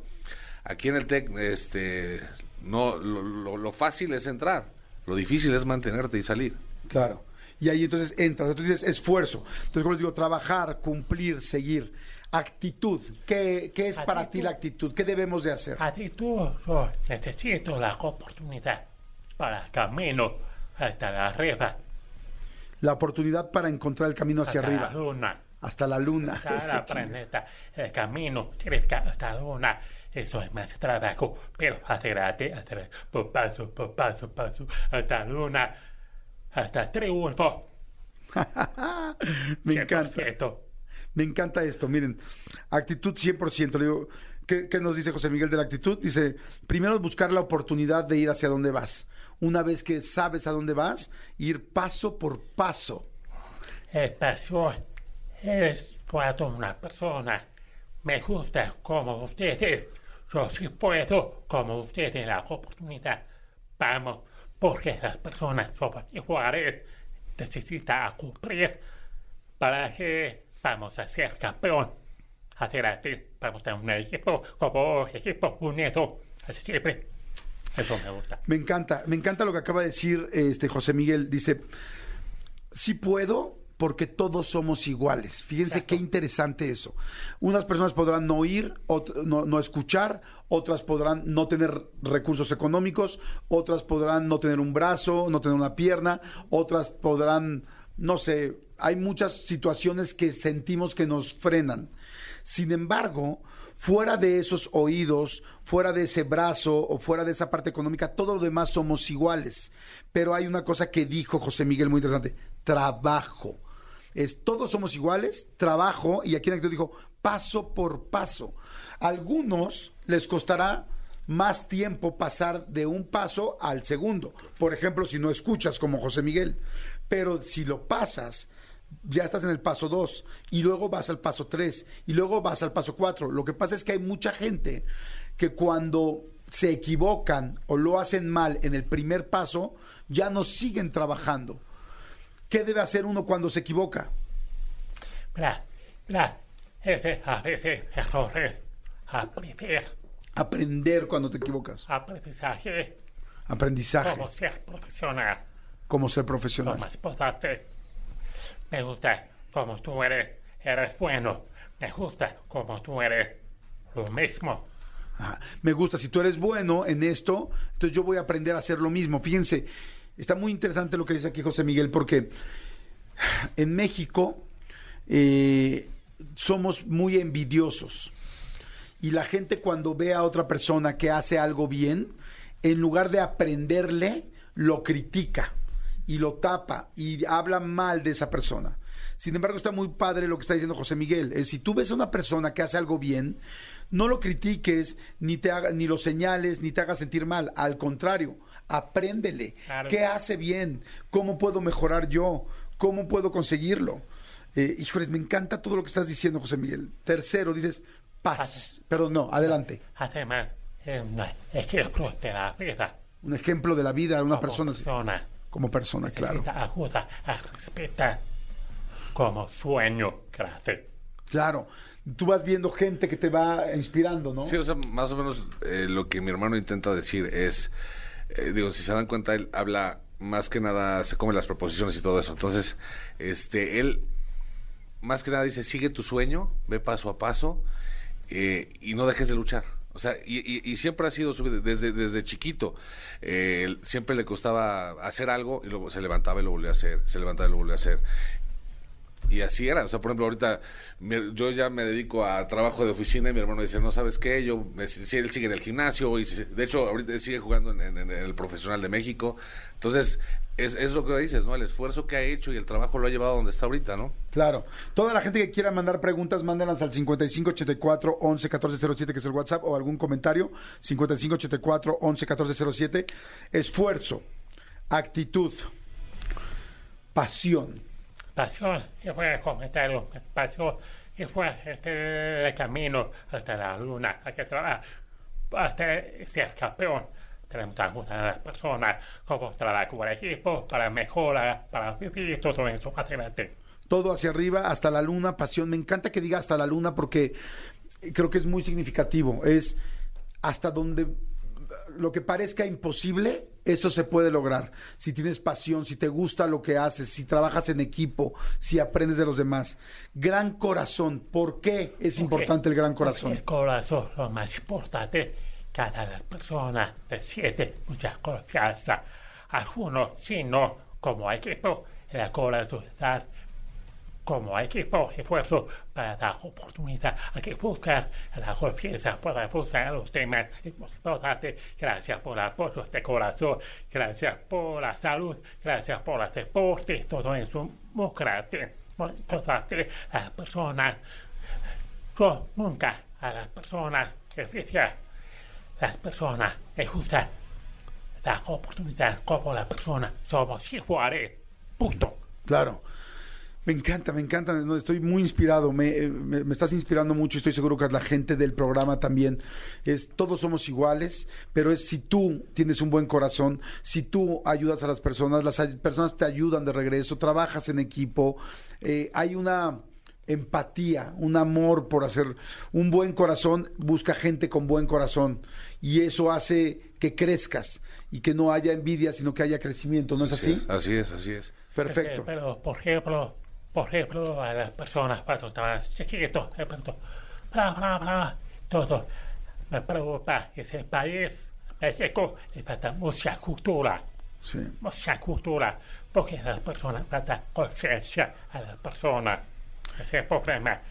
aquí en el TEC este no lo, lo, fácil es entrar lo difícil es mantenerte y salir. Claro y ahí entonces entras entonces dices esfuerzo entonces como les digo trabajar cumplir seguir actitud qué, qué es para ti la actitud qué debemos de hacer actitud yo necesito la oportunidad para el camino hasta la arriba. La oportunidad para encontrar el camino hacia hasta arriba. La luna. Hasta la luna. Hasta la planeta, el camino hasta la luna. Eso es más trabajo, pero adelante, adelante, por paso, por paso, paso, hasta la luna, hasta triunfo. Me encanta. Me encanta esto. Miren, actitud 100%. Le digo, ¿qué, ¿qué, nos dice José Miguel de la actitud? Dice, primero buscar la oportunidad de ir hacia donde vas una vez que sabes a dónde vas, ir paso por paso. El paso es cuando una persona me gusta como ustedes, yo sí puedo como ustedes la oportunidad. Vamos, porque las personas somos iguales, necesitan cumplir para que vamos a ser campeón. Adelante, vamos a un equipo como equipo unido, así siempre. Eso me gusta. Me encanta, me encanta lo que acaba de decir este José Miguel. Dice, sí puedo porque todos somos iguales. Fíjense qué interesante eso. Unas personas podrán no oír, no, no, escuchar, otras podrán no tener recursos económicos, otras podrán no tener un brazo, no tener una pierna, otras podrán, no sé, hay muchas situaciones que sentimos que nos frenan. Sin embargo, fuera de esos oídos, fuera de ese brazo o fuera de esa parte económica, todo lo demás somos iguales. Pero hay una cosa que dijo José Miguel muy interesante, trabajo. Es todos somos iguales, trabajo, y aquí en el dijo, paso por paso. algunos les costará más tiempo pasar de un paso al segundo. Por ejemplo, si no escuchas como José Miguel. Pero si lo pasas, ya estás en el paso 2 y luego vas al paso 3 y luego vas al paso 4. Lo que pasa es que hay mucha gente que cuando se equivocan o lo hacen mal en el primer paso, ya no siguen trabajando. ¿Qué debe hacer uno cuando se equivoca? Bla, bla, ese, a veces, errores, aprender. Aprender cuando te equivocas. Aprendizaje. Aprendizaje. Como ser profesional. Como ser profesional. Esposarte. Me gusta como tú eres. Eres bueno. Me gusta como tú eres. Lo mismo. Me gusta, si tú eres bueno en esto, entonces yo voy a aprender a hacer lo mismo. Fíjense, está muy interesante lo que dice aquí José Miguel, porque en México eh, somos muy envidiosos. Y la gente cuando ve a otra persona que hace algo bien, en lugar de aprenderle, lo critica y lo tapa y habla mal de esa persona. Sin embargo, está muy padre lo que está diciendo José Miguel. Es si tú ves a una persona que hace algo bien, no lo critiques, ni te haga, ni lo señales, ni te hagas sentir mal. Al contrario, apréndele. ¿Qué hace bien? ¿Cómo puedo mejorar yo? ¿Cómo puedo conseguirlo? Eh, híjoles, me encanta todo lo que estás diciendo, José Miguel. Tercero, dices paz. Pero no, adelante. Además, un ejemplo de la vida. Un ejemplo de la vida de una persona. Como persona, claro. ayuda a respetar como sueño que Claro tú vas viendo gente que te va inspirando, ¿no? Sí, o sea, más o menos eh, lo que mi hermano intenta decir es, eh, digo, si se dan cuenta, él habla más que nada, se come las proposiciones y todo eso. Entonces, este, él más que nada dice, sigue tu sueño, ve paso a paso eh, y no dejes de luchar. O sea, y, siempre ha sido desde, desde chiquito. siempre le costaba hacer algo y luego se levantaba y lo volvía a hacer, se levantaba y lo volvía a hacer y así era. O sea, por ejemplo, ahorita yo ya me dedico a trabajo de oficina y mi hermano dice, no sabes qué, yo, si él sigue en el gimnasio y de hecho ahorita sigue jugando en, el profesional de México. Entonces, es, es, lo que dices, ¿no? El esfuerzo que ha hecho y el trabajo lo ha llevado a donde está ahorita, ¿no? Claro. Toda la gente que quiera mandar preguntas, mándenlas al 5584 11 que es el WhatsApp, o algún comentario. 5584 11 Esfuerzo, actitud, pasión pasión, y fue el comentario, pasión, y fue este el camino hasta la luna, que trabajar hasta ser campeón. Tenemos que gustar a las personas, cómo trabajar el equipo, para mejorar, para vivir todo eso hacia adelante. Todo hacia arriba, hasta la luna, pasión. Me encanta que diga hasta la luna porque creo que es muy significativo. Es hasta donde lo que parezca imposible, eso se puede lograr. Si tienes pasión, si te gusta lo que haces, si trabajas en equipo, si aprendes de los demás. Gran corazón. ¿Por qué es importante el gran corazón? El corazón, lo más importante, cada persona te siente mucha confianza. Algunos, si no, como equipo, el corazón como equipo esfuerzo para dar oportunidad a que buscar la confianza para buscar los temas importantes. Gracias por el apoyo de corazón, gracias por la salud, gracias por el deporte, todo eso muy gratis. Importante a las personas. Yo nunca a las personas que las personas les gusta la oportunidad como la persona somos iguales. Punto. Claro. Me encanta, me encanta, estoy muy inspirado, eh, me, me, estás inspirando mucho, estoy seguro que la gente del programa también. Es, todos somos iguales, pero es si tú tienes un buen corazón, si tú ayudas a las personas, las personas te ayudan de regreso, trabajas en equipo, eh, hay una empatía, un amor por hacer un buen corazón, busca gente con buen corazón y eso hace que crezcas y que no haya envidia, sino que haya crecimiento, ¿no es así? así es, así es. Perfecto. Pero, por ejemplo, por ejemplo, a las personas cuando estaban chiquitos, de pronto, bla, bla, bla, todo. Me preocupa ese país, México, le falta mucha cultura. Sí. Mucha cultura, porque las personas falta conciencia a las personas. Ese problema,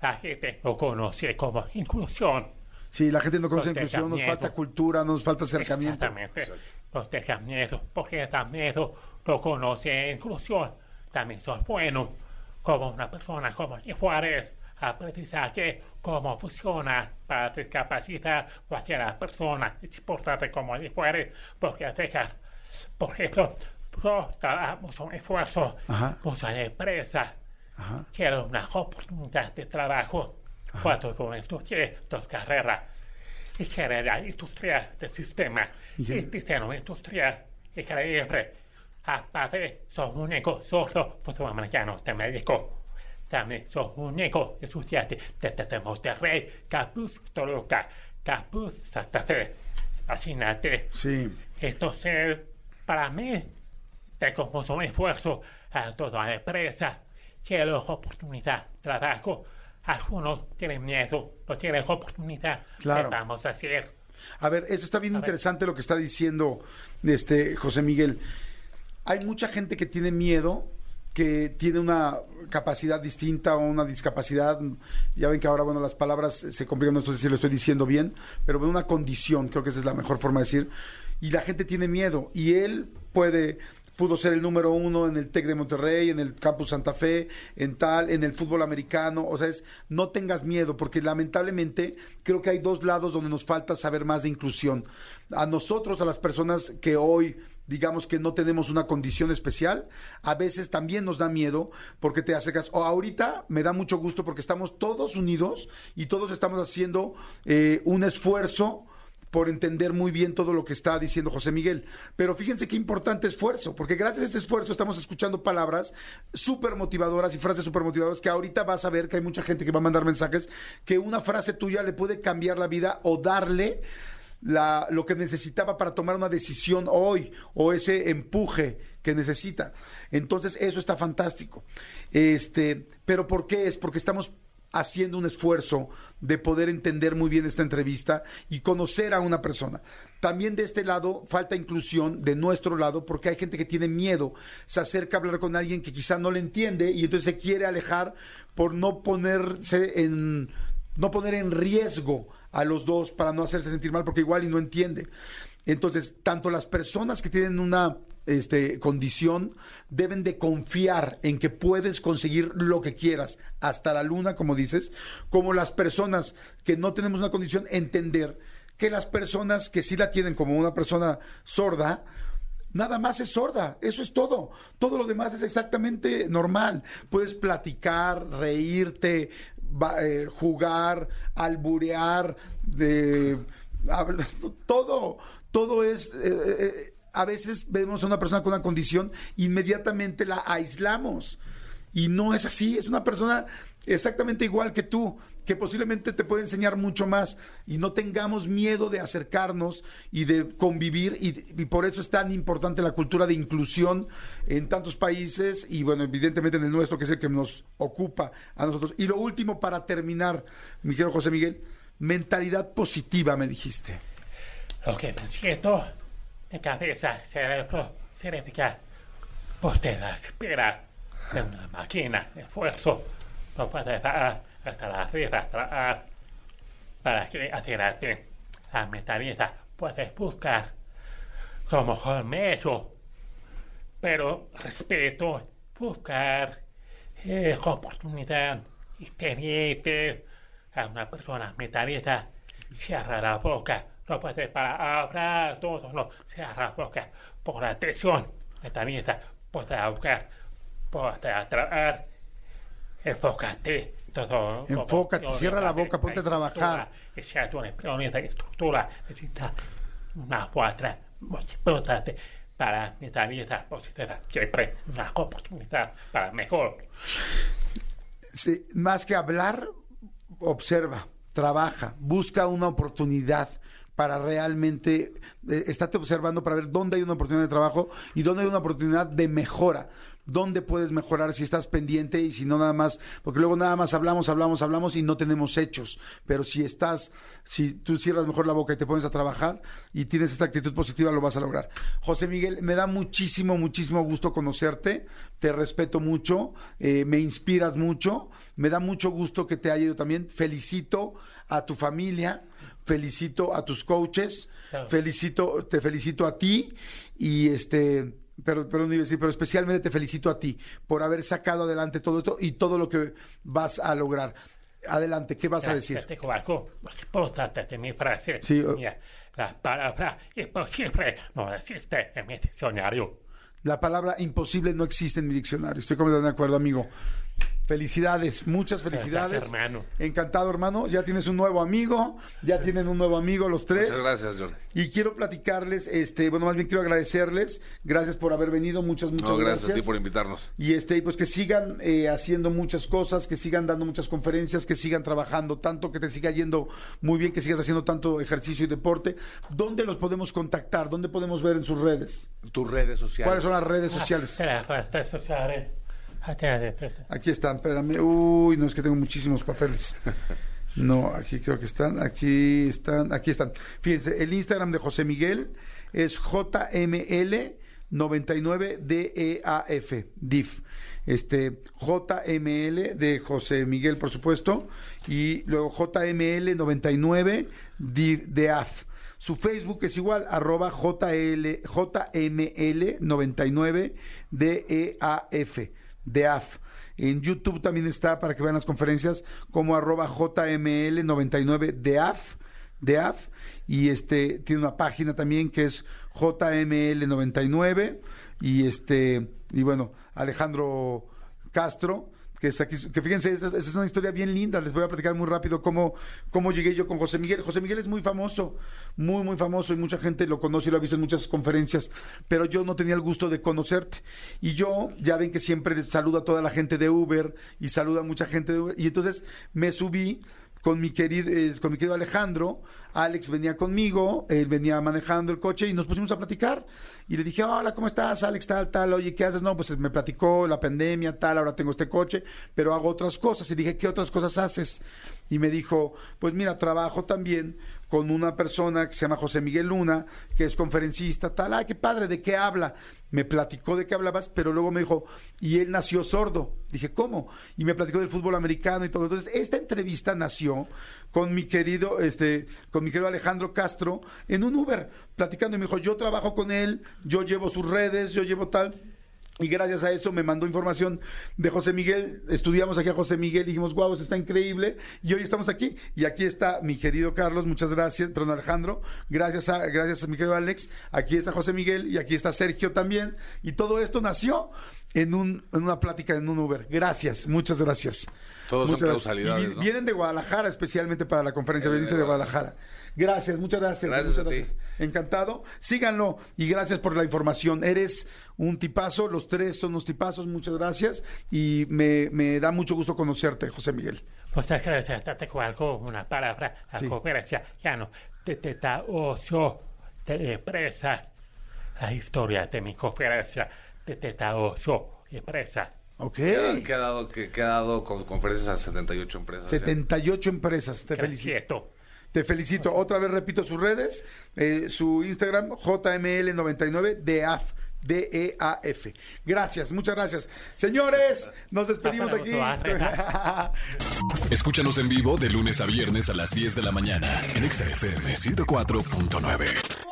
la gente lo conoce como inclusión. Sí, la gente no conoce inclusión, nos falta cultura, nos falta acercamiento. Exactamente. Nos deja miedo, porque también lo conoce inclusión. También son buenos como una persona como Juárez, aprendizaje, cómo funciona para discapacitar cualquier persona. Es importante como fuera, porque dejar, por ejemplo, trabajamos un esfuerzo, muchas empresas quieren una oportunidad de trabajo cuando yo estudié dos carreras, ingeniería industrial del sistema y diseño industrial increíble. Aparte, son único sordo americano de México. También son único estudiante de Monterrey, Capuz, Toluca, Capuz, Santa Fe. Fascinante. Sí. Entonces, para mí, tengo mucho esfuerzo a toda la empresa. Quiero oportunidad, trabajo. Algunos tienen miedo, no tienen oportunidad. Claro. ¿Qué vamos a hacer? A ver, eso está bien interesante lo que está diciendo este José Miguel. Hay mucha gente que tiene miedo, que tiene una capacidad distinta o una discapacidad. Ya ven que ahora, bueno, las palabras se complican, no sé si lo estoy diciendo bien, pero una condición, creo que esa es la mejor forma de decir. Y la gente tiene miedo. Y él puede pudo ser el número uno en el TEC de Monterrey, en el Campus Santa Fe, en tal, en el fútbol americano. O sea, es no tengas miedo, porque lamentablemente creo que hay dos lados donde nos falta saber más de inclusión. A nosotros, a las personas que hoy digamos que no tenemos una condición especial, a veces también nos da miedo porque te acercas, o ahorita me da mucho gusto porque estamos todos unidos y todos estamos haciendo eh, un esfuerzo por entender muy bien todo lo que está diciendo José Miguel. Pero fíjense qué importante esfuerzo, porque gracias a ese esfuerzo estamos escuchando palabras súper motivadoras y frases súper motivadoras que ahorita vas a ver que hay mucha gente que va a mandar mensajes que una frase tuya le puede cambiar la vida o darle lo que necesitaba para tomar una decisión hoy o ese empuje que necesita. Entonces, eso está fantástico. Este, pero ¿por qué es? Porque estamos haciendo un esfuerzo de poder entender muy bien esta entrevista y conocer a una persona. También de este lado falta inclusión de nuestro lado porque hay gente que tiene miedo, se acerca a hablar con alguien que quizá no le entiende y entonces se quiere alejar por no ponerse en no poner en riesgo a los dos para no hacerse sentir mal porque igual y no entiende. Entonces, tanto las personas que tienen una este, condición deben de confiar en que puedes conseguir lo que quieras, hasta la luna, como dices, como las personas que no tenemos una condición, entender que las personas que sí la tienen como una persona sorda, Nada más es sorda, eso es todo. Todo lo demás es exactamente normal. Puedes platicar, reírte, eh, jugar, alburear, de, todo, todo es... Eh, eh, a veces vemos a una persona con una condición, inmediatamente la aislamos. Y no es así, es una persona exactamente igual que tú, que posiblemente te puede enseñar mucho más y no tengamos miedo de acercarnos y de convivir y, por eso es tan importante la cultura de inclusión en tantos países y bueno, evidentemente en el nuestro que es el que nos ocupa a nosotros. Y lo último para terminar, mi querido José Miguel, mentalidad positiva me dijiste. Ok, me siento de cabeza, cerebro, significa usted la espera de una máquina, esfuerzo, no puede parar hasta la arriba, atrás, para que adelante la mentalidad puedes buscar como medio, pero respeto, buscar eh, oportunidad y teniente. A una persona mentalidad, cierra la boca, no puede para hablar todo, no, cierra la boca. Por atención, mentalidad, puede ahogar, puede atraer, enfócate, todo. Enfócate, cierra la boca, ponte a trabajar. necesita una importante para mentalidad positiva, siempre una oportunidad para mejor. Sí, más que hablar, observa, trabaja, busca una oportunidad para realmente eh, estate observando para ver dónde hay una oportunidad de trabajo y dónde hay una oportunidad de mejora dónde puedes mejorar si estás pendiente y si no nada más, porque luego nada más hablamos, hablamos, hablamos y no tenemos hechos. Pero si estás, si tú cierras mejor la boca y te pones a trabajar y tienes esta actitud positiva, lo vas a lograr. José Miguel, me da muchísimo, muchísimo gusto conocerte, te respeto mucho, eh, me inspiras mucho, me da mucho gusto que te haya ido también. Felicito a tu familia, felicito a tus coaches, felicito, te felicito a ti. Y este pero, pero, pero especialmente te felicito a ti por haber sacado adelante todo esto y todo lo que vas a lograr. Adelante, ¿qué vas a decir? Mi frase. Sí, Mira, la palabra imposible no existe en mi diccionario. La palabra imposible no existe en mi diccionario. Estoy completamente de acuerdo, amigo. Felicidades, muchas felicidades. Gracias, hermano. Encantado, hermano. Ya tienes un nuevo amigo, ya tienen un nuevo amigo los tres. Muchas gracias, Jordi. Y quiero platicarles, este, bueno, más bien quiero agradecerles. Gracias por haber venido, muchas, muchas No, gracias. gracias a ti por invitarnos. Y este, pues que sigan eh, haciendo muchas cosas, que sigan dando muchas conferencias, que sigan trabajando tanto, que te siga yendo muy bien, que sigas haciendo tanto ejercicio y deporte. ¿Dónde los podemos contactar? ¿Dónde podemos ver en sus redes? Tus redes sociales. ¿Cuáles son las redes sociales? Las redes sociales. Aquí están, espérame. Uy, no es que tengo muchísimos papeles. No, aquí creo que están. Aquí están. Aquí están. Fíjense, el Instagram de José Miguel es JML99DEAF. DIF. Este, JML de José Miguel, por supuesto. Y luego JML99 DEAF. Su Facebook es igual, arroba JL, JML99 DEAF de AF. En YouTube también está para que vean las conferencias como arroba JML99 de AF, de AF. Y este tiene una página también que es JML99. Y este, y bueno, Alejandro Castro que, fíjense, esta, es una historia bien linda, les voy a platicar muy rápido cómo, cómo llegué yo con José Miguel. José Miguel es muy famoso, muy, muy famoso y mucha gente lo conoce y lo ha visto en muchas conferencias, pero yo no tenía el gusto de conocerte. Y yo, ya ven que siempre saludo a toda la gente de Uber y saluda a mucha gente de Uber, y entonces me subí con mi querido, eh, con mi querido Alejandro. Alex venía conmigo, él venía manejando el coche y nos pusimos a platicar. Y le dije, hola, ¿cómo estás, Alex? Tal, tal, oye, ¿qué haces? No, pues me platicó la pandemia, tal, ahora tengo este coche, pero hago otras cosas. Y dije, ¿qué otras cosas haces? Y me dijo, pues mira, trabajo también con una persona que se llama José Miguel Luna, que es conferencista, tal, ay, qué padre, ¿de qué habla? Me platicó de qué hablabas, pero luego me dijo, y él nació sordo. Dije, ¿cómo? Y me platicó del fútbol americano y todo. Entonces, esta entrevista nació con mi querido, este, con mi querido Alejandro Castro en un Uber, platicando, y me dijo, yo trabajo con él, yo llevo sus redes, yo llevo tal. Y gracias a eso me mandó información de José Miguel. Estudiamos aquí a José Miguel dijimos, guau, esto está increíble. Y hoy estamos aquí. Y aquí está mi querido Carlos, muchas gracias, perdón, Alejandro. Gracias a, gracias a mi querido Alex. Aquí está José Miguel y aquí está Sergio también. Y todo esto nació en, un, en una plática en un Uber. Gracias, muchas gracias. Todos muchas son gracias. causalidades, Y vi- ¿no? Vienen de Guadalajara especialmente para la conferencia. Vienen Veniste de de Guadalajara. Gracias, muchas gracias. Gracias muchas a ti. gracias. Encantado. Síganlo y gracias por la información. Eres un tipazo, los tres son unos tipazos, muchas gracias. Y me, me da mucho gusto conocerte, José Miguel. Muchas gracias. Te tengo algo, una palabra, la Sí. conferencia. Ya no. Te te da oso. Te expresa la historia de mi conferencia. Te te da oso. Expresa. Ok. Que, que ha dado, que, que ha dado con conferencias a 78 empresas. ya. 78 empresas, te felicito. Felicito. Te felicito. Otra vez repito sus redes, eh, su Instagram, JML99 DEAF. D-E-A-F. Gracias, muchas gracias. Señores, nos despedimos aquí. Escúchanos en vivo de lunes a viernes a las 10 de la mañana en Exa FM 104.9.